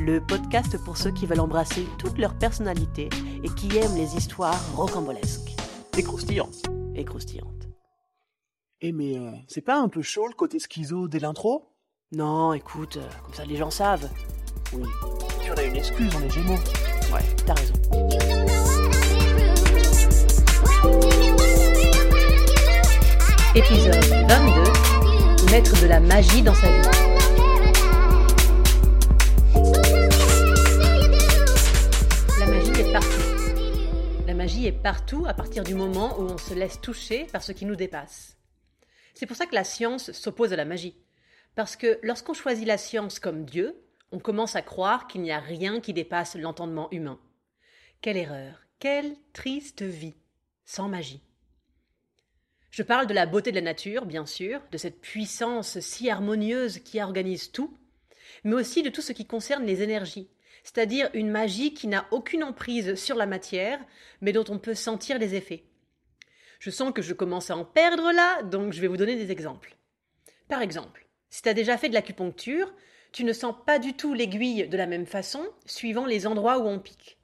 le podcast pour ceux qui veulent embrasser toute leur personnalité et qui aiment les histoires rocambolesques Et croustillant. et croustillantes. Eh mais euh, c'est pas un peu chaud le côté schizo dès l'intro? Non, écoute, euh, comme ça les gens savent. Oui. Puis on a une excuse, on est gémeaux. Ouais, t'as raison. Épisode 22 Mettre de la magie dans sa vie. Partout à partir du moment où on se laisse toucher par ce qui nous dépasse. C'est pour ça que la science s'oppose à la magie. Parce que lorsqu'on choisit la science comme Dieu, on commence à croire qu'il n'y a rien qui dépasse l'entendement humain. Quelle erreur, quelle triste vie, sans magie. Je parle de la beauté de la nature, bien sûr, de cette puissance si harmonieuse qui organise tout, mais aussi de tout ce qui concerne les énergies, c'est-à-dire une magie qui n'a aucune emprise sur la matière, mais dont on peut sentir les effets. Je sens que je commence à en perdre là, donc je vais vous donner des exemples. Par exemple, si tu as déjà fait de l'acupuncture, tu ne sens pas du tout l'aiguille de la même façon suivant les endroits où on pique.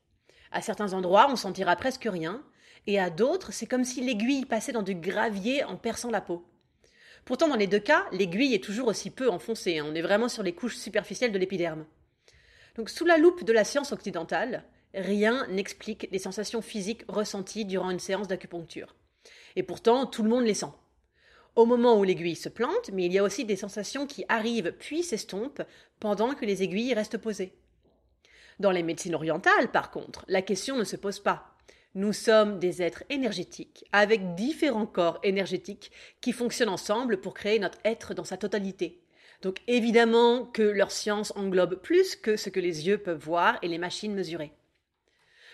À certains endroits, on sentira presque rien, et à d'autres, c'est comme si l'aiguille passait dans du gravier en perçant la peau. Pourtant, dans les deux cas, l'aiguille est toujours aussi peu enfoncée, hein, on est vraiment sur les couches superficielles de l'épiderme. Donc, sous la loupe de la science occidentale, rien n'explique les sensations physiques ressenties durant une séance d'acupuncture. Et pourtant, tout le monde les sent. Au moment où l'aiguille se plante, mais il y a aussi des sensations qui arrivent puis s'estompent pendant que les aiguilles restent posées. Dans les médecines orientales, par contre, la question ne se pose pas. Nous sommes des êtres énergétiques, avec différents corps énergétiques qui fonctionnent ensemble pour créer notre être dans sa totalité. Donc évidemment que leur science englobe plus que ce que les yeux peuvent voir et les machines mesurer.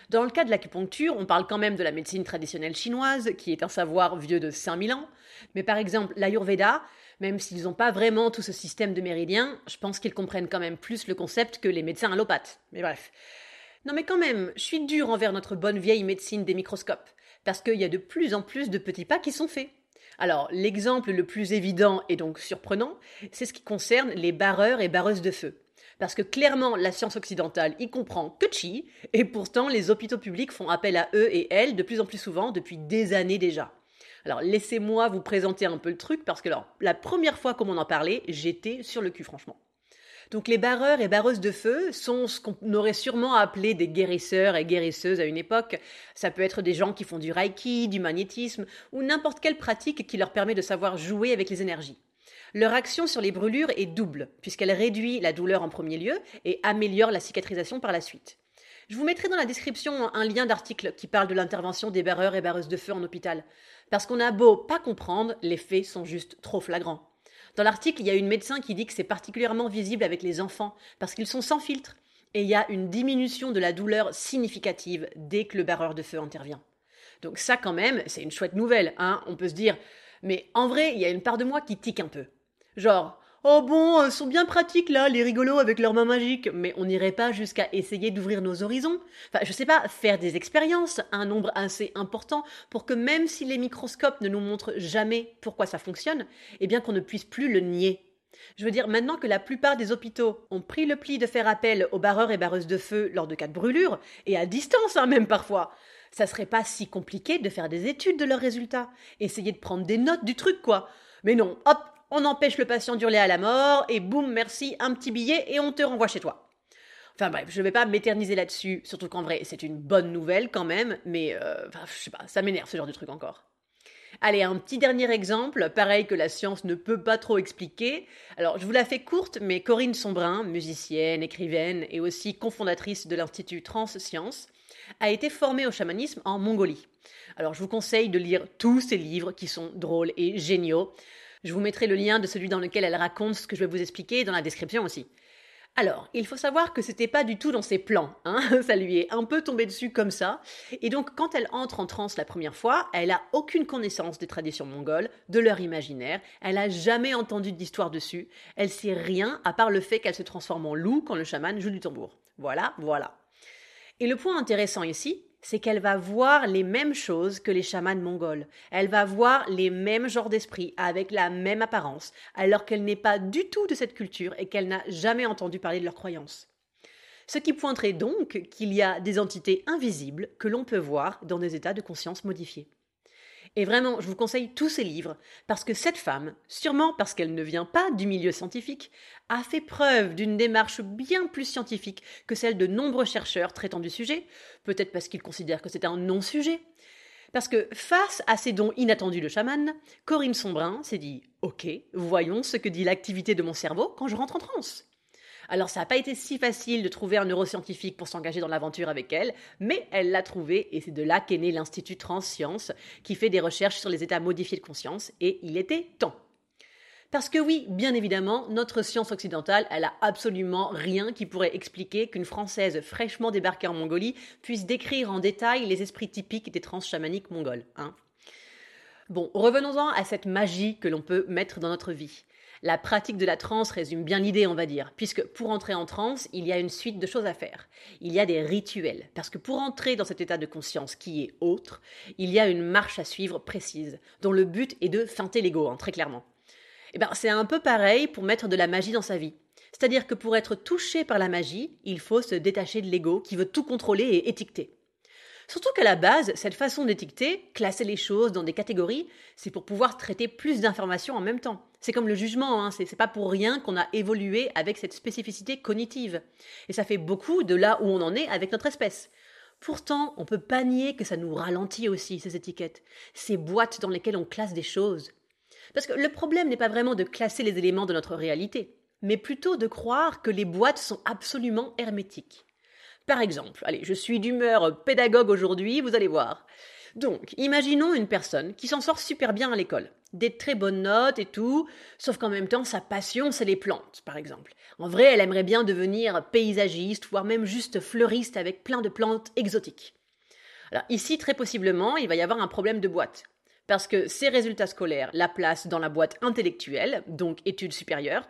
Dans le cas de l'acupuncture, on parle quand même de la médecine traditionnelle chinoise, qui est un savoir vieux de 5000 ans, mais par exemple l'Ayurveda, même s'ils n'ont pas vraiment tout ce système de méridiens, je pense qu'ils comprennent quand même plus le concept que les médecins allopathes. Mais bref. Non mais quand même, je suis dure envers notre bonne vieille médecine des microscopes, parce qu'il y a de plus en plus de petits pas qui sont faits. Alors, l'exemple le plus évident et donc surprenant, c'est ce qui concerne les barreurs et barreuses de feu. Parce que clairement, la science occidentale y comprend que chi, et pourtant les hôpitaux publics font appel à eux et elles de plus en plus souvent depuis des années déjà. Alors laissez-moi vous présenter un peu le truc, parce que la première fois qu'on m'en en parlait, j'étais sur le cul franchement. Donc les barreurs et barreuses de feu sont ce qu'on aurait sûrement appelé des guérisseurs et guérisseuses à une époque. Ça peut être des gens qui font du reiki, du magnétisme ou n'importe quelle pratique qui leur permet de savoir jouer avec les énergies. Leur action sur les brûlures est double, puisqu'elle réduit la douleur en premier lieu et améliore la cicatrisation par la suite. Je vous mettrai dans la description un lien d'article qui parle de l'intervention des barreurs et barreuses de feu en hôpital. Parce qu'on a beau pas comprendre, les faits sont juste trop flagrants. Dans l'article, il y a une médecin qui dit que c'est particulièrement visible avec les enfants, parce qu'ils sont sans filtre, et il y a une diminution de la douleur significative dès que le barreur de feu intervient. Donc ça quand même, c'est une chouette nouvelle, hein, on peut se dire, mais en vrai, il y a une part de moi qui tique un peu. Genre, oh bon, ils sont bien pratiques là, les rigolos avec leurs mains magiques, mais on n'irait pas jusqu'à essayer d'ouvrir nos horizons. Enfin, je sais pas, faire des expériences, un nombre assez important, pour que même si les microscopes ne nous montrent jamais pourquoi ça fonctionne, eh bien qu'on ne puisse plus le nier. Je veux dire, maintenant que la plupart des hôpitaux ont pris le pli de faire appel aux barreurs et barreuses de feu lors de cas de brûlure, et à distance hein, même parfois, ça serait pas si compliqué de faire des études de leurs résultats, essayer de prendre des notes du truc quoi. Mais non, hop, on empêche le patient d'hurler à la mort, et boum, merci, un petit billet, et on te renvoie chez toi. Enfin bref, je ne vais pas m'éterniser là-dessus, surtout qu'en vrai, c'est une bonne nouvelle quand même, mais euh, enfin, je sais pas, ça m'énerve ce genre de truc encore. Allez, un petit dernier exemple, pareil que la science ne peut pas trop expliquer. Alors, je vous la fais courte, mais Corinne Sombrin, musicienne, écrivaine et aussi cofondatrice de l'Institut Transscience, a été formée au chamanisme en Mongolie. Alors, je vous conseille de lire tous ses livres qui sont drôles et géniaux. Je vous mettrai le lien de celui dans lequel elle raconte ce que je vais vous expliquer dans la description aussi. Alors, il faut savoir que c'était pas du tout dans ses plans, hein ça lui est un peu tombé dessus comme ça, et donc quand elle entre en transe la première fois, elle a aucune connaissance des traditions mongoles, de leur imaginaire, elle a jamais entendu d'histoire dessus, elle sait rien à part le fait qu'elle se transforme en loup quand le chaman joue du tambour. Voilà, voilà. Et le point intéressant ici, c'est qu'elle va voir les mêmes choses que les chamans mongols. Elle va voir les mêmes genres d'esprit avec la même apparence, alors qu'elle n'est pas du tout de cette culture et qu'elle n'a jamais entendu parler de leurs croyances. Ce qui pointerait donc qu'il y a des entités invisibles que l'on peut voir dans des états de conscience modifiés. Et vraiment, je vous conseille tous ces livres, parce que cette femme, sûrement parce qu'elle ne vient pas du milieu scientifique, a fait preuve d'une démarche bien plus scientifique que celle de nombreux chercheurs traitant du sujet, peut-être parce qu'ils considèrent que c'est un non-sujet. Parce que face à ces dons inattendus de chaman, Corinne Sombrin s'est dit Ok, voyons ce que dit l'activité de mon cerveau quand je rentre en transe. Alors ça n'a pas été si facile de trouver un neuroscientifique pour s'engager dans l'aventure avec elle, mais elle l'a trouvé et c'est de là qu'est né l'Institut Transscience qui fait des recherches sur les états modifiés de conscience et il était temps. Parce que oui, bien évidemment, notre science occidentale, elle a absolument rien qui pourrait expliquer qu'une Française fraîchement débarquée en Mongolie puisse décrire en détail les esprits typiques des trans chamaniques mongols. Hein. Bon, revenons-en à cette magie que l'on peut mettre dans notre vie. La pratique de la transe résume bien l'idée, on va dire, puisque pour entrer en transe, il y a une suite de choses à faire. Il y a des rituels, parce que pour entrer dans cet état de conscience qui est autre, il y a une marche à suivre précise, dont le but est de feinter l'ego, hein, très clairement. Et eh ben, c'est un peu pareil pour mettre de la magie dans sa vie. C'est-à-dire que pour être touché par la magie, il faut se détacher de l'ego qui veut tout contrôler et étiqueter. Surtout qu'à la base, cette façon d'étiqueter, classer les choses dans des catégories, c'est pour pouvoir traiter plus d'informations en même temps. C'est comme le jugement, hein, c'est pas pour rien qu'on a évolué avec cette spécificité cognitive. Et ça fait beaucoup de là où on en est avec notre espèce. Pourtant, on peut pas nier que ça nous ralentit aussi, ces étiquettes, ces boîtes dans lesquelles on classe des choses. Parce que le problème n'est pas vraiment de classer les éléments de notre réalité, mais plutôt de croire que les boîtes sont absolument hermétiques. Par exemple, allez, je suis d'humeur pédagogue aujourd'hui, vous allez voir. Donc, imaginons une personne qui s'en sort super bien à l'école, des très bonnes notes et tout, sauf qu'en même temps, sa passion, c'est les plantes, par exemple. En vrai, elle aimerait bien devenir paysagiste, voire même juste fleuriste avec plein de plantes exotiques. Alors ici, très possiblement, il va y avoir un problème de boîte. Parce que ses résultats scolaires la placent dans la boîte intellectuelle, donc études supérieures,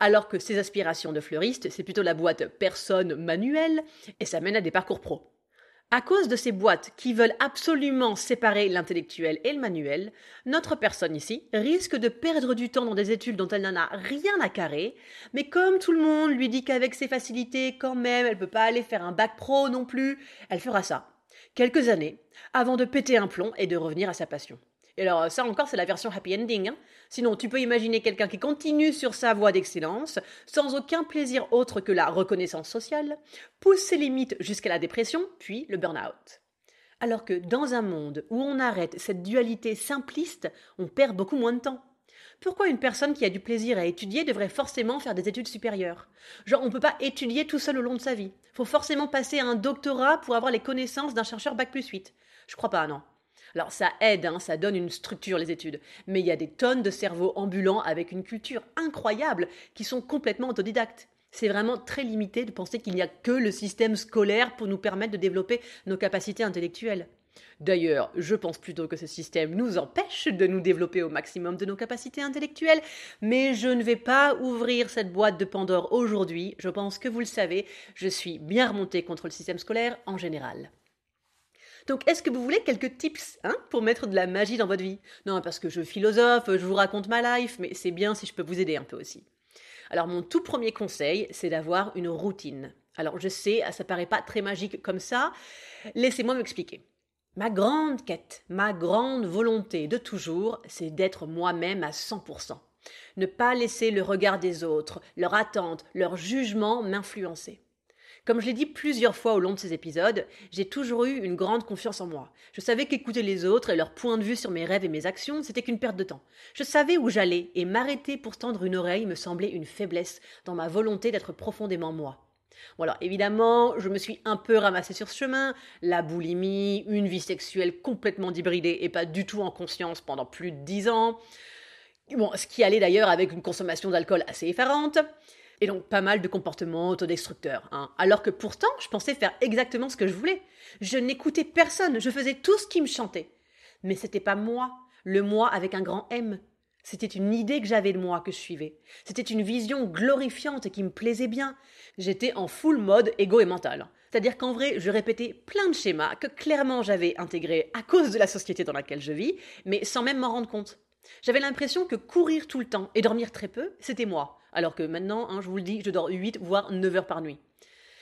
alors que ses aspirations de fleuriste, c'est plutôt la boîte personne manuelle, et ça mène à des parcours pro. À cause de ces boîtes qui veulent absolument séparer l'intellectuel et le manuel, notre personne ici risque de perdre du temps dans des études dont elle n'en a rien à carrer, mais comme tout le monde lui dit qu'avec ses facilités, quand même, elle ne peut pas aller faire un bac pro non plus, elle fera ça. Quelques années, avant de péter un plomb et de revenir à sa passion. Et alors, ça encore, c'est la version happy ending. Hein. Sinon, tu peux imaginer quelqu'un qui continue sur sa voie d'excellence, sans aucun plaisir autre que la reconnaissance sociale, pousse ses limites jusqu'à la dépression, puis le burn-out. Alors que dans un monde où on arrête cette dualité simpliste, on perd beaucoup moins de temps. Pourquoi une personne qui a du plaisir à étudier devrait forcément faire des études supérieures? Genre, on peut pas étudier tout seul au long de sa vie. Faut forcément passer à un doctorat pour avoir les connaissances d'un chercheur bac plus 8. Je crois pas, non. Alors ça aide, hein, ça donne une structure les études, mais il y a des tonnes de cerveaux ambulants avec une culture incroyable qui sont complètement autodidactes. C'est vraiment très limité de penser qu'il n'y a que le système scolaire pour nous permettre de développer nos capacités intellectuelles. D'ailleurs, je pense plutôt que ce système nous empêche de nous développer au maximum de nos capacités intellectuelles, mais je ne vais pas ouvrir cette boîte de Pandore aujourd'hui, je pense que vous le savez, je suis bien remontée contre le système scolaire en général. Donc, est-ce que vous voulez quelques tips hein, pour mettre de la magie dans votre vie? Non, parce que je philosophe, je vous raconte ma life, mais c'est bien si je peux vous aider un peu aussi. Alors, mon tout premier conseil, c'est d'avoir une routine. Alors, je sais, ça paraît pas très magique comme ça. Laissez-moi m'expliquer. Ma grande quête, ma grande volonté de toujours, c'est d'être moi-même à 100%. Ne pas laisser le regard des autres, leur attente, leur jugement m'influencer. Comme je l'ai dit plusieurs fois au long de ces épisodes, j'ai toujours eu une grande confiance en moi. Je savais qu'écouter les autres et leur point de vue sur mes rêves et mes actions, c'était qu'une perte de temps. Je savais où j'allais et m'arrêter pour tendre une oreille me semblait une faiblesse dans ma volonté d'être profondément moi. Bon alors évidemment, je me suis un peu ramassée sur ce chemin, la boulimie, une vie sexuelle complètement débridée et pas du tout en conscience pendant plus de dix ans. Bon, ce qui allait d'ailleurs avec une consommation d'alcool assez effarante. Et donc pas mal de comportements autodestructeurs. Hein. Alors que pourtant, je pensais faire exactement ce que je voulais. Je n'écoutais personne, je faisais tout ce qui me chantait. Mais c'était pas moi, le moi avec un grand M. C'était une idée que j'avais de moi que je suivais. C'était une vision glorifiante qui me plaisait bien. J'étais en full mode égo et mental. C'est-à-dire qu'en vrai, je répétais plein de schémas que clairement j'avais intégrés à cause de la société dans laquelle je vis, mais sans même m'en rendre compte. J'avais l'impression que courir tout le temps et dormir très peu, c'était moi. Alors que maintenant, hein, je vous le dis, je dors 8 voire 9 heures par nuit.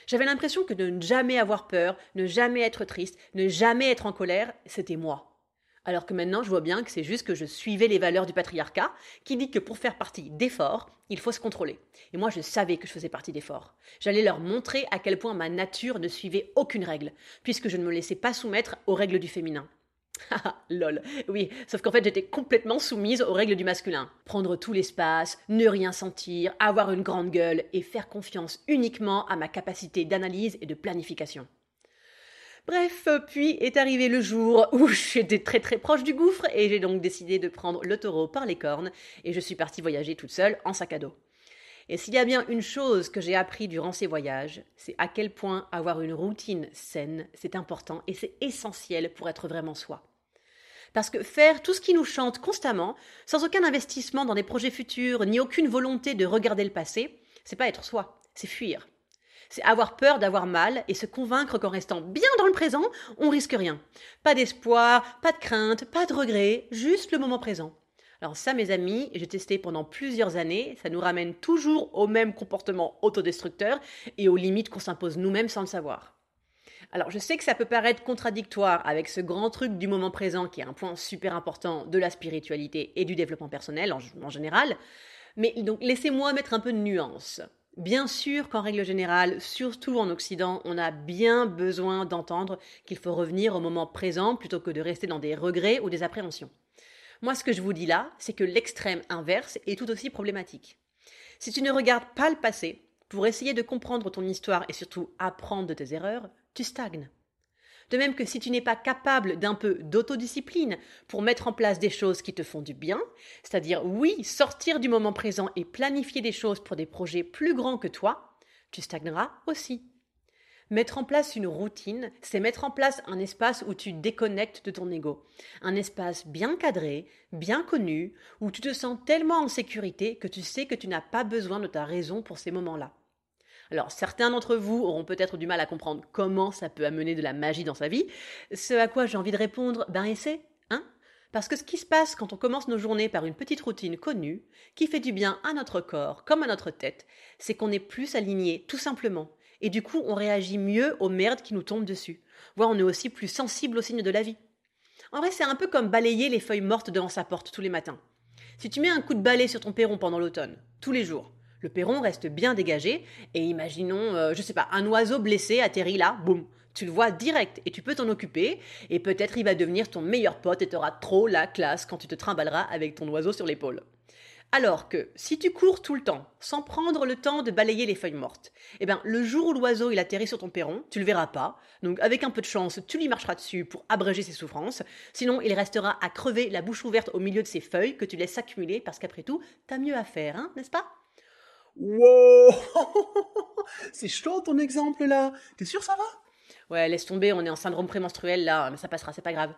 J'avais l'impression que de ne jamais avoir peur, ne jamais être triste, ne jamais être en colère, c'était moi. Alors que maintenant, je vois bien que c'est juste que je suivais les valeurs du patriarcat, qui dit que pour faire partie d'efforts, il faut se contrôler. Et moi, je savais que je faisais partie d'efforts. J'allais leur montrer à quel point ma nature ne suivait aucune règle, puisque je ne me laissais pas soumettre aux règles du féminin. Ah, lol. Oui, sauf qu'en fait, j'étais complètement soumise aux règles du masculin. Prendre tout l'espace, ne rien sentir, avoir une grande gueule et faire confiance uniquement à ma capacité d'analyse et de planification. Bref, puis est arrivé le jour où j'étais très très proche du gouffre et j'ai donc décidé de prendre le taureau par les cornes et je suis partie voyager toute seule en sac à dos. Et s'il y a bien une chose que j'ai appris durant ces voyages, c'est à quel point avoir une routine saine, c'est important et c'est essentiel pour être vraiment soi. Parce que faire tout ce qui nous chante constamment, sans aucun investissement dans des projets futurs, ni aucune volonté de regarder le passé, c'est pas être soi, c'est fuir. C'est avoir peur d'avoir mal et se convaincre qu'en restant bien dans le présent, on risque rien. Pas d'espoir, pas de crainte, pas de regret, juste le moment présent. Alors ça, mes amis, j'ai testé pendant plusieurs années, ça nous ramène toujours au même comportement autodestructeur et aux limites qu'on s'impose nous-mêmes sans le savoir. Alors je sais que ça peut paraître contradictoire avec ce grand truc du moment présent qui est un point super important de la spiritualité et du développement personnel en, général, mais donc laissez-moi mettre un peu de nuance. Bien sûr qu'en règle générale, surtout en Occident, on a bien besoin d'entendre qu'il faut revenir au moment présent plutôt que de rester dans des regrets ou des appréhensions. Moi, ce que je vous dis là, c'est que l'extrême inverse est tout aussi problématique. Si tu ne regardes pas le passé pour essayer de comprendre ton histoire et surtout apprendre de tes erreurs, tu stagnes. De même que si tu n'es pas capable d'un peu d'autodiscipline pour mettre en place des choses qui te font du bien, c'est-à-dire oui, sortir du moment présent et planifier des choses pour des projets plus grands que toi, tu stagneras aussi. Mettre en place une routine, c'est mettre en place un espace où tu déconnectes de ton ego. Un espace bien cadré, bien connu, où tu te sens tellement en sécurité que tu sais que tu n'as pas besoin de ta raison pour ces moments-là. Alors certains d'entre vous auront peut-être du mal à comprendre comment ça peut amener de la magie dans sa vie, ce à quoi j'ai envie de répondre, ben essaie, hein Parce que ce qui se passe quand on commence nos journées par une petite routine connue, qui fait du bien à notre corps comme à notre tête, c'est qu'on est plus aligné, tout simplement. Et du coup, on réagit mieux aux merdes qui nous tombent dessus. Voire on est aussi plus sensible aux signes de la vie. En vrai, c'est un peu comme balayer les feuilles mortes devant sa porte tous les matins. Si tu mets un coup de balai sur ton perron pendant l'automne, tous les jours, le perron reste bien dégagé et imaginons, je euh, je sais pas, un oiseau blessé atterrit là, boum, tu le vois direct et tu peux t'en occuper et peut-être il va devenir ton meilleur pote et auras trop la classe quand tu te trimballeras avec ton oiseau sur l'épaule. Alors que si tu cours tout le temps, sans prendre le temps de balayer les feuilles mortes, eh ben le jour où l'oiseau il atterrit sur ton perron, tu le verras pas. Donc avec un peu de chance, tu lui marcheras dessus pour abréger ses souffrances. Sinon, il restera à crever la bouche ouverte au milieu de ses feuilles que tu laisses s'accumuler parce qu'après tout, t'as mieux à faire, hein, n'est-ce pas? Wow C'est chaud ton exemple là. T'es sûr ça va? Ouais, laisse tomber, on est en syndrome prémenstruel là, mais ça passera, c'est pas grave.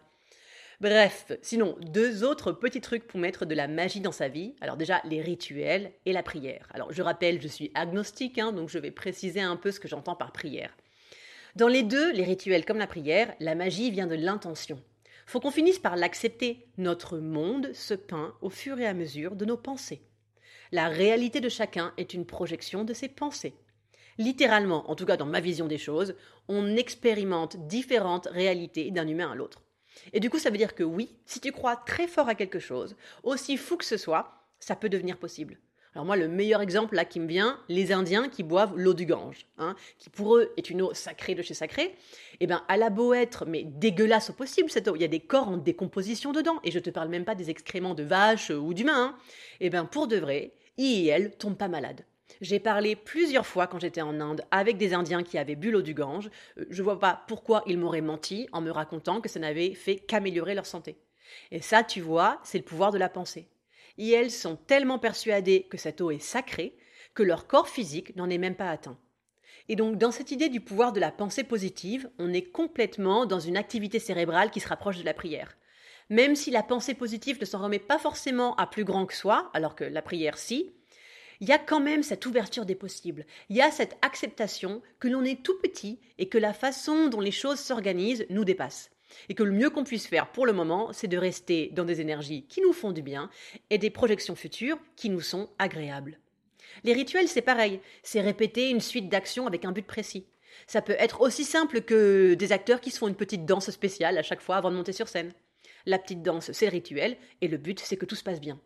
Bref, sinon, deux autres petits trucs pour mettre de la magie dans sa vie. Alors déjà, les rituels et la prière. Alors je rappelle, je suis agnostique, hein, donc je vais préciser un peu ce que j'entends par prière. Dans les deux, les rituels comme la prière, la magie vient de l'intention. Faut qu'on finisse par l'accepter. Notre monde se peint au fur et à mesure de nos pensées. La réalité de chacun est une projection de ses pensées. Littéralement, en tout cas dans ma vision des choses, on expérimente différentes réalités d'un humain à l'autre. Et du coup, ça veut dire que oui, si tu crois très fort à quelque chose, aussi fou que ce soit, ça peut devenir possible. Alors moi, le meilleur exemple là qui me vient, les Indiens qui boivent l'eau du Gange, hein, qui pour eux est une eau sacrée de chez sacré. Eh bien, elle a beau être mais dégueulasse au possible cette eau, il y a des corps en décomposition dedans, et je te parle même pas des excréments de vaches ou d'humains. Hein. Eh bien, pour de vrai, et elle tombe pas malade. J'ai parlé plusieurs fois quand j'étais en Inde avec des Indiens qui avaient bu l'eau du Gange. Euh, je vois pas pourquoi ils m'auraient menti en me racontant que ça n'avait fait qu'améliorer leur santé. Et ça, tu vois, c'est le pouvoir de la pensée. Et elles sont tellement persuadées que cette eau est sacrée que leur corps physique n'en est même pas atteint. Et donc dans cette idée du pouvoir de la pensée positive, on est complètement dans une activité cérébrale qui se rapproche de la prière. Même si la pensée positive ne s'en remet pas forcément à plus grand que soi, alors que la prière si, il y a quand même cette ouverture des possibles, il y a cette acceptation que l'on est tout petit et que la façon dont les choses s'organisent nous dépasse. Et que le mieux qu'on puisse faire pour le moment, c'est de rester dans des énergies qui nous font du bien et des projections futures qui nous sont agréables. Les rituels, c'est pareil, c'est répéter une suite d'actions avec un but précis. Ça peut être aussi simple que des acteurs qui se font une petite danse spéciale à chaque fois avant de monter sur scène. La petite danse, c'est le rituel, et le but, c'est que tout se passe bien.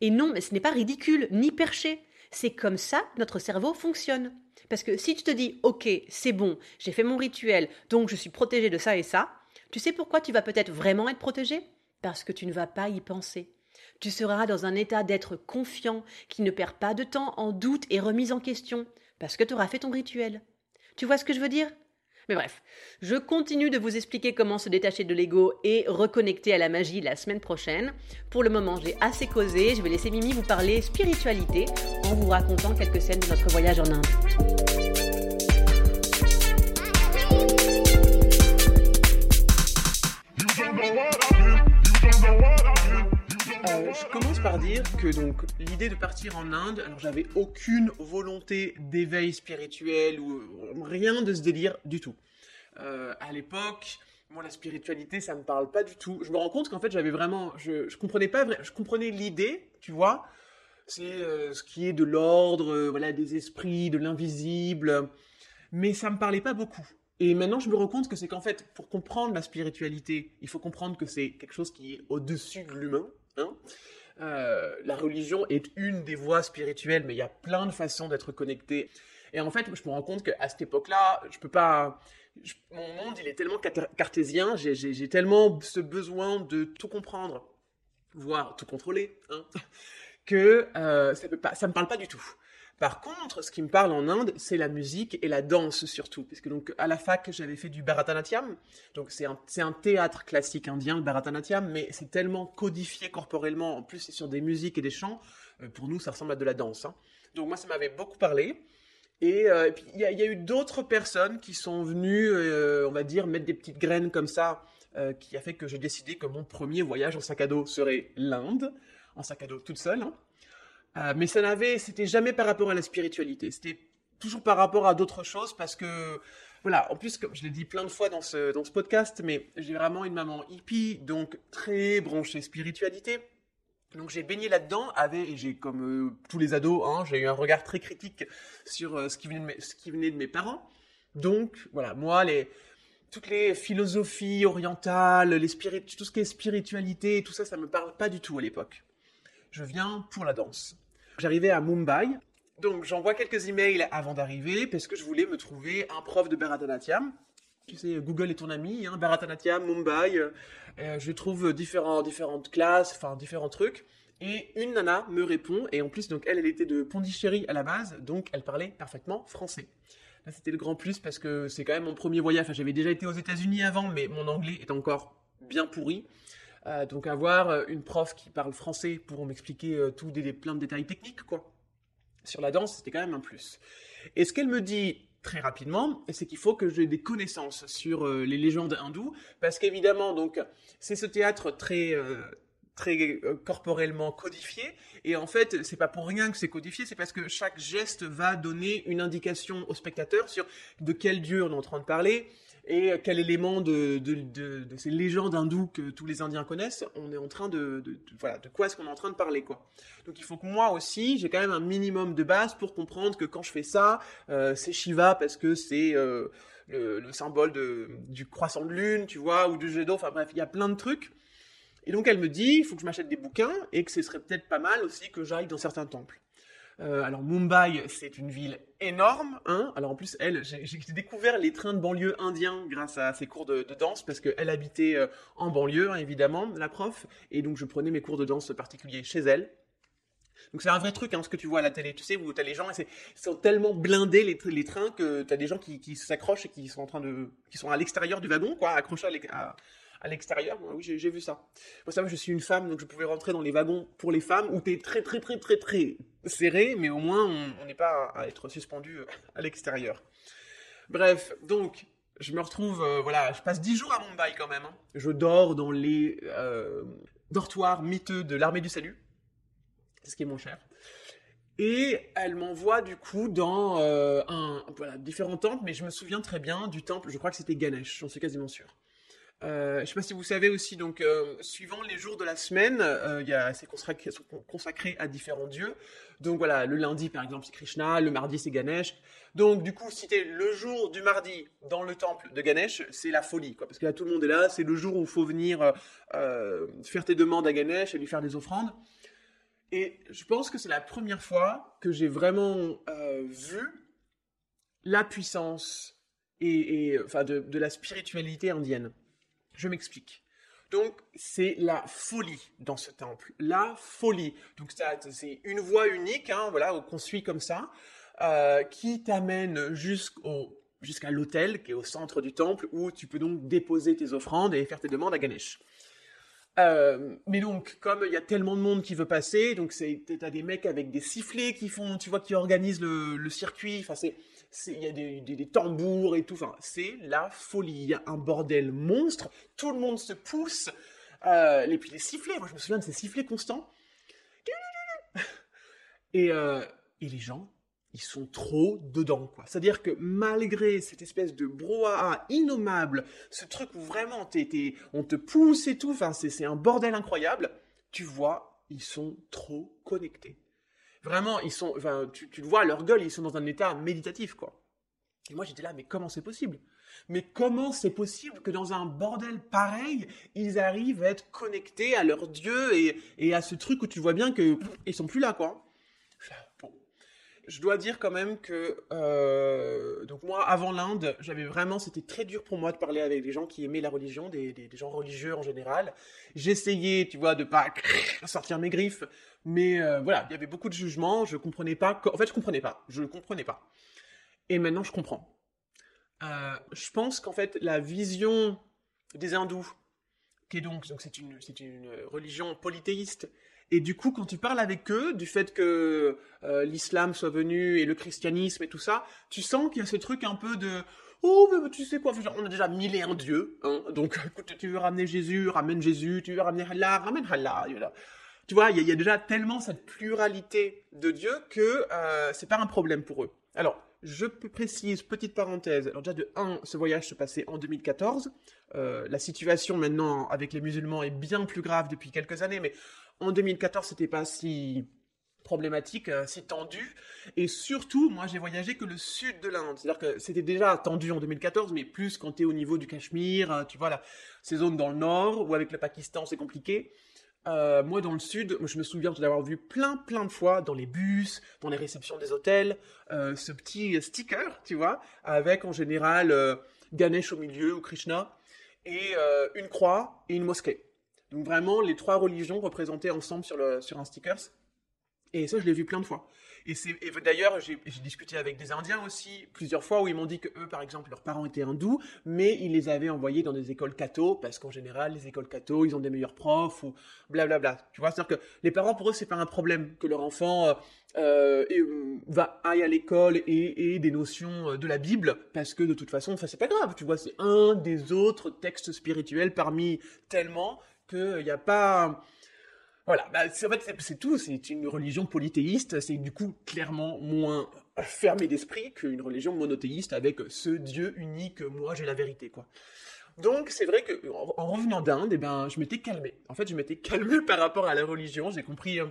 Et non, mais ce n'est pas ridicule, ni perché. C'est comme ça que notre cerveau fonctionne. Parce que si tu te dis, ok, c'est bon, j'ai fait mon rituel, donc je suis protégé de ça et ça, tu sais pourquoi tu vas peut-être vraiment être protégé? Parce que tu ne vas pas y penser. Tu seras dans un état d'être confiant, qui ne perd pas de temps en doute et remise en question, parce que tu auras fait ton rituel. Tu vois ce que je veux dire? Mais bref, je continue de vous expliquer comment se détacher de l'ego et reconnecter à la magie la semaine prochaine. Pour le moment, j'ai assez causé. Je vais laisser Mimi vous parler spiritualité en vous racontant quelques scènes de notre voyage en Inde. Euh, je commence par dire que donc l'idée de partir en Inde, alors j'avais aucune volonté d'éveil spirituel ou euh, rien de ce délire du tout. Euh, à l'époque, moi la spiritualité ça me parle pas du tout. Je me rends compte qu'en fait j'avais vraiment, je, je comprenais pas, je comprenais l'idée, tu vois, c'est ce qui est de l'ordre, voilà des esprits, de l'invisible, mais ça me parlait pas beaucoup. Et maintenant, je me rends compte que c'est qu'en fait, pour comprendre la spiritualité, il faut comprendre que c'est quelque chose qui est au-dessus de l'humain, Hein. Euh, la religion est une des voies spirituelles, mais il y a plein de façons d'être connecté. Et en fait, je me rends compte qu'à cette époque-là, je peux pas. mon monde, il est tellement cartésien, j'ai tellement ce besoin de tout comprendre, voire tout contrôler, hein, que euh, ça ne me parle pas du tout. Par contre, ce qui me parle en Inde, c'est la musique et la danse surtout. Parce que donc, à la fac, j'avais fait du Bharatanatyam. Donc, c'est un, théâtre classique indien, le Bharatanatyam, mais c'est tellement codifié corporellement. En plus, c'est sur des musiques et des chants. Euh, pour nous, ça ressemble à de la danse. Hein. Donc, moi, ça m'avait beaucoup parlé. Et, euh, puis, il y, a eu d'autres personnes qui sont venues, euh, on va dire, mettre des petites graines comme ça, qui a fait que j'ai décidé que mon premier voyage en sac à dos serait l'Inde, en sac à dos toute seule. Hein. Euh, mais ça n'avait, c'était jamais par rapport à la spiritualité. C'était toujours par rapport à d'autres choses parce que, voilà, en plus, comme je l'ai dit plein de fois dans ce, dans ce podcast, mais j'ai vraiment une maman hippie, donc très branchée spiritualité. Donc j'ai baigné là-dedans, et j'ai, comme euh, tous les ados, hein, j'ai eu un regard très critique sur euh, ce, qui venait de mes, ce qui venait de mes parents. Donc, voilà, moi, les, toutes les philosophies orientales, les tout ce qui est spiritualité, tout ça, ça me parle pas du tout à l'époque. Je viens pour la danse. J'arrivais à Mumbai, donc j'envoie quelques emails avant d'arriver parce que je voulais me trouver un prof de Bharatanatyam. Tu sais, Google est ton ami, hein, Bharatanatyam, Mumbai. Euh, je trouve différents, différentes classes, enfin différents trucs. Et une nana me répond, et en plus, donc elle, elle était de Pondichéry à la base, donc elle parlait parfaitement français. Là, c'était le grand plus parce que c'est quand même mon premier voyage. Enfin, j'avais déjà été aux États-Unis avant, mais mon anglais est encore bien pourri. Euh, donc avoir euh, une prof qui parle français pour m'expliquer euh, tout des, plein de détails techniques quoi. Sur la danse, c'était quand même un plus. Et ce qu'elle me dit très rapidement, c'est qu'il faut que j'ai des connaissances sur les légendes hindoues, parce qu'évidemment, donc, c'est ce théâtre très très corporellement codifié. Et en fait, c'est pas pour rien que c'est codifié, c'est parce que chaque geste va donner une indication au spectateur sur de quel dieu on est en train de parler, et quel élément de, ces légendes hindoues que tous les Indiens connaissent, on est en train de, voilà, de quoi est-ce qu'on est en train de parler, quoi. Donc il faut que moi aussi, j'ai quand même un minimum de base pour comprendre que quand je fais ça, euh, c'est Shiva parce que c'est euh, le, symbole du croissant de lune, tu vois, ou du jet d'eau, enfin bref, il y a plein de trucs. Et donc elle me dit, il faut que je m'achète des bouquins et que ce serait peut-être pas mal aussi que j'aille dans certains temples. Euh, alors Mumbai, c'est une ville énorme. Hein alors en plus, elle, j'ai découvert les trains de banlieue indiens grâce à ses cours de, danse, parce qu'elle habitait euh, en banlieue, hein, évidemment, la prof. Et donc je prenais mes cours de danse particuliers chez elle. Donc c'est un vrai truc, hein, ce que tu vois à la télé, tu sais, où t'as les gens, ils sont tellement blindés les, trains que t'as des gens qui, s'accrochent et qui sont en train de, qui sont à l'extérieur du wagon, quoi, accrochés à l'extérieur. Oui, j'ai vu ça. Moi, ça, je suis une femme, donc je pouvais rentrer dans les wagons pour les femmes où t'es très, très, très, très, très serré, mais au moins on n'est pas à, être suspendu à l'extérieur. Bref, donc je me retrouve, voilà, je passe dix jours à Mumbai quand même. Hein. Je dors dans les dortoirs miteux de l'armée du salut. C'est ce qui est mon cher. Et elle m'envoie du coup dans euh, un, voilà, temples, mais je me souviens très bien du temple, je crois que c'était Ganesh, j'en suis quasiment sûr. Euh, je ne sais pas si vous savez aussi, donc euh, suivant les jours de la semaine, il y a c'est consacré, consacré, à différents dieux. Donc voilà, le lundi par exemple c'est Krishna, le mardi c'est Ganesh. Donc du coup, si es le jour du mardi dans le temple de Ganesh, c'est la folie, parce que là tout le monde est là, c'est le jour où il faut venir faire tes demandes à Ganesh et lui faire des offrandes. Et je pense que c'est la première fois que j'ai vraiment euh, vu la puissance et, enfin de, la spiritualité indienne. Je m'explique. Donc c'est la folie dans ce temple, la folie. Donc c'est une voie unique, hein, voilà, qu'on suit comme ça, euh, qui t'amène jusqu'au jusqu'à l'hôtel qui est au centre du temple où tu peux donc déposer tes offrandes et faire tes demandes à Ganesh. Euh, mais donc, comme il y a tellement de monde qui veut passer, donc t'as des mecs avec des sifflets qui font, tu vois, qui organisent le, circuit. Enfin, c'est il y a des, tambours et tout. Enfin, c'est la folie. Il y a un bordel monstre. Tout le monde se pousse. Euh, et puis les sifflets. Moi, je me souviens de ces sifflets constants. Et, euh, et les gens ils sont trop dedans, quoi. C'est-à-dire que malgré cette espèce de brouhaha innommable, ce truc où vraiment on te pousse et tout, c'est un bordel incroyable, tu vois, ils sont trop connectés. Vraiment, ils sont, enfin, tu, le vois leur gueule, ils sont dans un état méditatif, quoi. Et moi, j'étais là, mais comment c'est possible? Mais comment c'est possible que dans un bordel pareil, ils arrivent à être connectés à leur Dieu et, à ce truc où tu vois bien qu'ils sont plus là, quoi. Je dois dire quand même que euh, donc moi avant l'Inde j'avais vraiment c'était très dur pour moi de parler avec des gens qui aimaient la religion des, des, gens religieux en général. J'essayais tu vois de pas sortir mes griffes mais euh, voilà il y avait beaucoup de jugements je comprenais pas en fait je comprenais pas je comprenais pas et maintenant je comprends euh, je pense qu'en fait la vision des hindous qui est donc donc c'est une une religion polythéiste et du coup, quand tu parles avec eux du fait que euh, l'islam soit venu et le christianisme et tout ça, tu sens qu'il y a ce truc un peu de oh mais tu sais quoi, on a déjà mille et un dieux, hein, donc écoute, tu veux ramener Jésus, ramène Jésus, tu veux ramener Allah, ramène Allah. Tu vois, il y, a déjà tellement cette pluralité de dieux que euh, c'est pas un problème pour eux. Alors, je précise, petite parenthèse, alors déjà de 1, ce voyage se passait en 2014. Euh, la situation maintenant avec les musulmans est bien plus grave depuis quelques années, mais en 2014, c'était pas si problématique, euh, si tendu. Et surtout, moi, j'ai voyagé que le sud de l'Inde. C'est-à-dire que c'était déjà tendu en 2014, mais plus quand tu es au niveau du Cachemire, euh, tu vois, là, ces zones dans le nord, ou avec le Pakistan, c'est compliqué. Euh, moi, dans le sud, je me souviens d'avoir vu plein, plein de fois dans les bus, dans les réceptions des hôtels, ce petit sticker, tu vois, avec en général Ganesh au milieu ou Krishna, et une croix et une mosquée. Donc vraiment, les trois religions représentées ensemble sur, sur un sticker. Et ça, je l'ai vu plein de fois. Et, et d'ailleurs, j'ai discuté avec des Indiens aussi plusieurs fois où ils m'ont dit que eux, par exemple, leurs parents étaient hindous, mais ils les avaient envoyés dans des écoles catho parce qu'en général, les écoles catho, ils ont des meilleurs profs ou blablabla. Tu vois, c'est-à-dire que les parents, pour eux, c'est pas un problème que leur enfant euh, euh, va aille à l'école et ait des notions de la Bible parce que de toute façon, ça c'est pas grave. Tu vois, c'est un des autres textes spirituels parmi tellement qu'il n'y a pas... Voilà, bah, en fait, c'est tout, c'est une religion polythéiste, c'est du coup clairement moins fermé d'esprit qu'une religion monothéiste avec ce Dieu unique, moi j'ai la vérité, quoi. Donc c'est vrai que en revenant d'Inde, eh ben, je m'étais calmé. En fait, je m'étais calmé par rapport à la religion, j'ai compris... Euh,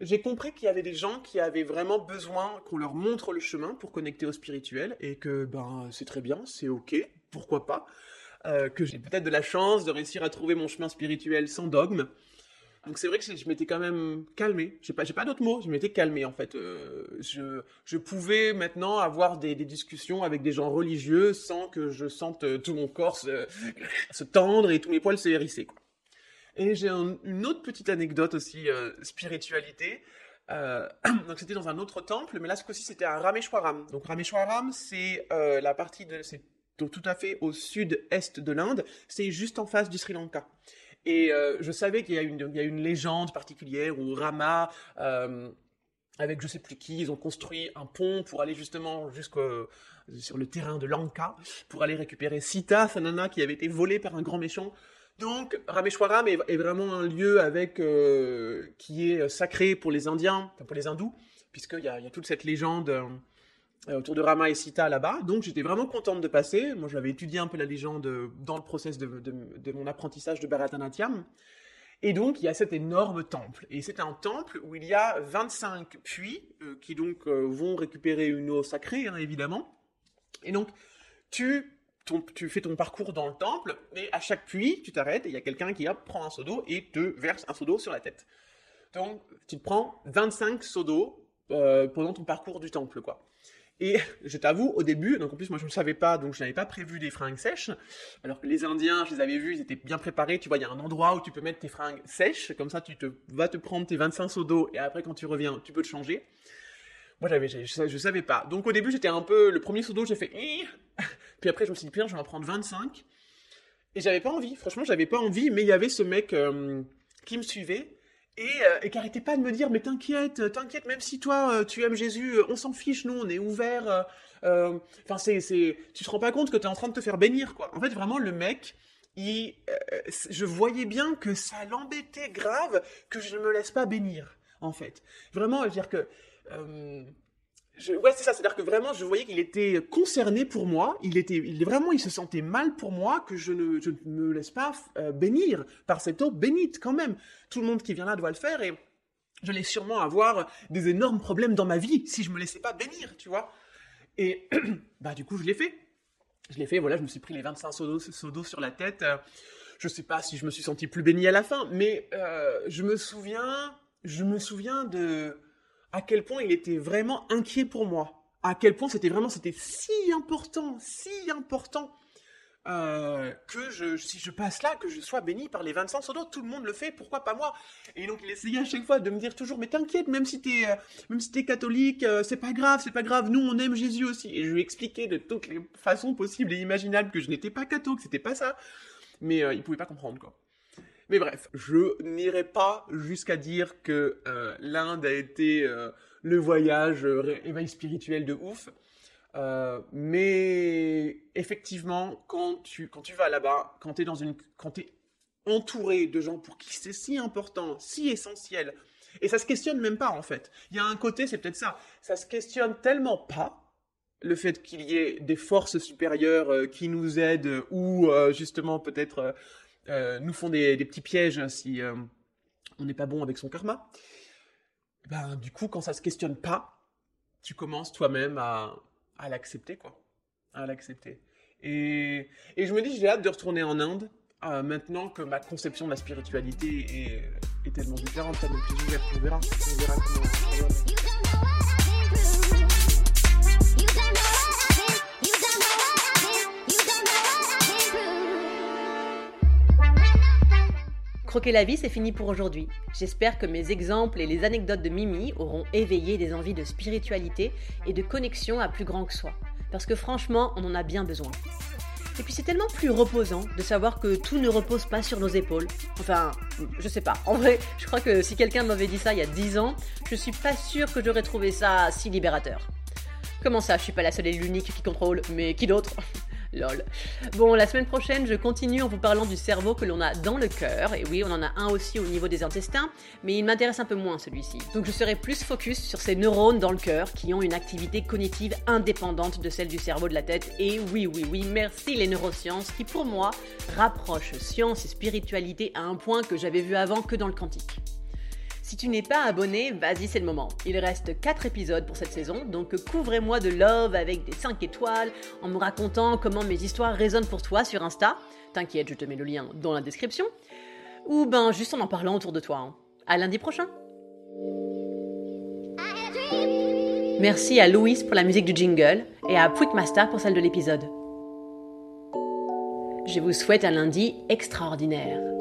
j'ai compris qu'il y avait des gens qui avaient vraiment besoin qu'on leur montre le chemin pour connecter au spirituel et que ben c'est très bien, c'est ok, pourquoi pas. Euh, que j'ai peut-être de la chance de réussir à trouver mon chemin spirituel sans dogme. Donc c'est vrai que je m'étais quand même calmé. J'ai pas, j'ai pas d'autres mots. Je m'étais calmé en fait. Euh, je, pouvais maintenant avoir des, discussions avec des gens religieux sans que je sente euh, tout mon corps se, tendre et tous mes poils se hérisser. Et j'ai une autre petite anecdote aussi spiritualité. donc c'était dans un autre temple, mais là ce coup-ci c'était à Rameshwaram. Donc Rameshwaram c'est la partie c'est tout à fait au sud-est de l'Inde, c'est juste en face du Sri Lanka. Et euh, je savais qu'il y, a une, légende particulière où Rama, euh, avec je sais plus qui, ils ont construit un pont pour aller justement jusqu'au sur le terrain de Lanka pour aller récupérer Sita, sa nana qui avait été volée par un grand méchant. Donc Rameshwaram est, vraiment un lieu avec euh, qui est sacré pour les Indiens, pour les hindous, puisqu'il y y a toute cette légende autour de Rama et Sita là-bas. Donc j'étais vraiment contente de passer. Moi j'avais étudié un peu la légende dans le process de, mon apprentissage de Bharatanatyam. Et donc, il y a cet énorme temple. Et c'est un temple où il y a 25 puits euh, qui donc euh, vont récupérer une eau sacrée, hein, évidemment. Et donc, tu, fais ton parcours dans le temple, mais à chaque puits, tu t'arrêtes et il y a quelqu'un qui prend un seau d'eau et te verse un seau d'eau sur la tête. Donc, tu te prends 25 seaux d'eau euh, pendant ton parcours du temple, quoi. Et je t'avoue, au début, donc en plus moi je ne savais pas, donc je n'avais pas prévu des fringues sèches, alors que les Indiens, je les avais vus, ils étaient bien préparés, tu vois, il y a un endroit où tu peux mettre tes fringues sèches, comme ça tu te, vas te prendre tes 25 seaux d'eau, et après quand tu reviens, tu peux te changer. Moi j'avais, je, je, savais pas. Donc au début j'étais un peu, le premier seau d'eau j'ai fait, puis après je me suis dit, putain, je vais en prendre 25. Et j'avais pas envie, franchement j'avais pas envie, mais il y avait ce mec euh, qui me suivait, et, euh, et qui arrêtait pas de me dire mais t'inquiète, t'inquiète, même si toi euh, tu aimes Jésus, euh, on s'en fiche, nous on est ouvert. Enfin c'est c'est, tu te rends pas compte que t'es en train de te faire bénir quoi. En fait vraiment le mec, il, je voyais bien que ça l'embêtait grave que je ne me laisse pas bénir en fait. Vraiment, je veux dire que je, ouais, c'est ça. C'est-à-dire que vraiment, je voyais qu'il était concerné pour moi. Il était, il vraiment, il se sentait mal pour moi que je ne, me laisse pas euh, bénir par cette eau bénite quand même. Tout le monde qui vient là doit le faire et je j'allais sûrement avoir des énormes problèmes dans ma vie si je me laissais pas bénir, tu vois. Et bah du coup, je l'ai fait. Je l'ai fait. Voilà, je me suis pris les 25 seaux d'eau sur la tête. Je sais pas si je me suis senti plus béni à la fin, mais euh, je me souviens, je me souviens de à quel point il était vraiment inquiet pour moi. À quel point c'était vraiment, c'était si important, si important euh, que je, si je passe là, que je sois béni par les 25 seaux d'eau, tout le monde le fait, pourquoi pas moi? Et donc il essayait à chaque fois de me dire toujours, mais t'inquiète, même si t'es, euh, si catholique, euh, c'est pas grave, c'est pas grave, nous on aime Jésus aussi. Et je lui expliquais de toutes les façons possibles et imaginables que je n'étais pas catho, que c'était pas ça, mais il pouvait pas comprendre quoi. Mais bref, je n'irai pas jusqu'à dire que euh, l'Inde a été euh, le voyage euh, éveil spirituel de ouf. Mais effectivement, quand tu, quand tu vas là-bas, quand tu es dans une, quand es entouré de gens pour qui c'est si important, si essentiel, et ça se questionne même pas en fait. Il y a un côté, c'est peut-être ça, ça se questionne tellement pas le fait qu'il y ait des forces supérieures qui nous aident ou justement peut-être euh, nous font des, petits pièges si euh, on n'est pas bon avec son karma, ben, du coup, quand ça se questionne pas, tu commences toi-même à, l'accepter, quoi. À l'accepter. Et, je me dis, j'ai hâte de retourner en Inde, euh, maintenant que ma conception de la spiritualité est, tellement différente. On verra. On verra. Croquer la vie, c'est fini pour aujourd'hui. J'espère que mes exemples et les anecdotes de Mimi auront éveillé des envies de spiritualité et de connexion à plus grand que soi. Parce que franchement, on en a bien besoin. Et puis c'est tellement plus reposant de savoir que tout ne repose pas sur nos épaules. Enfin, je sais pas. En vrai, je crois que si quelqu'un m'avait dit ça il y a 10 ans, je suis pas sûre que j'aurais trouvé ça si libérateur. Comment ça, je suis pas la seule et l'unique qui contrôle, mais qui d'autre? Lol. Bon, la semaine prochaine, je continue en vous parlant du cerveau que l'on a dans le cœur. Et oui, on en a un aussi au niveau des intestins, mais il m'intéresse un peu moins celui-ci. Donc je serai plus focus sur ces neurones dans le cœur qui ont une activité cognitive indépendante de celle du cerveau de la tête. Et oui, oui, oui, merci les neurosciences qui pour moi rapprochent science et spiritualité à un point que j'avais vu avant que dans le quantique. Si tu n'es pas abonné, vas-y, c'est le moment. Il reste 4 épisodes pour cette saison, donc couvrez-moi de love avec des 5 étoiles en me racontant comment mes histoires résonnent pour toi sur Insta. T'inquiète, je te mets le lien dans la description. Ou ben juste en en parlant autour de toi. Hein. À lundi prochain. Merci à Louis pour la musique du jingle et à Quickmaster pour celle de l'épisode. Je vous souhaite un lundi extraordinaire.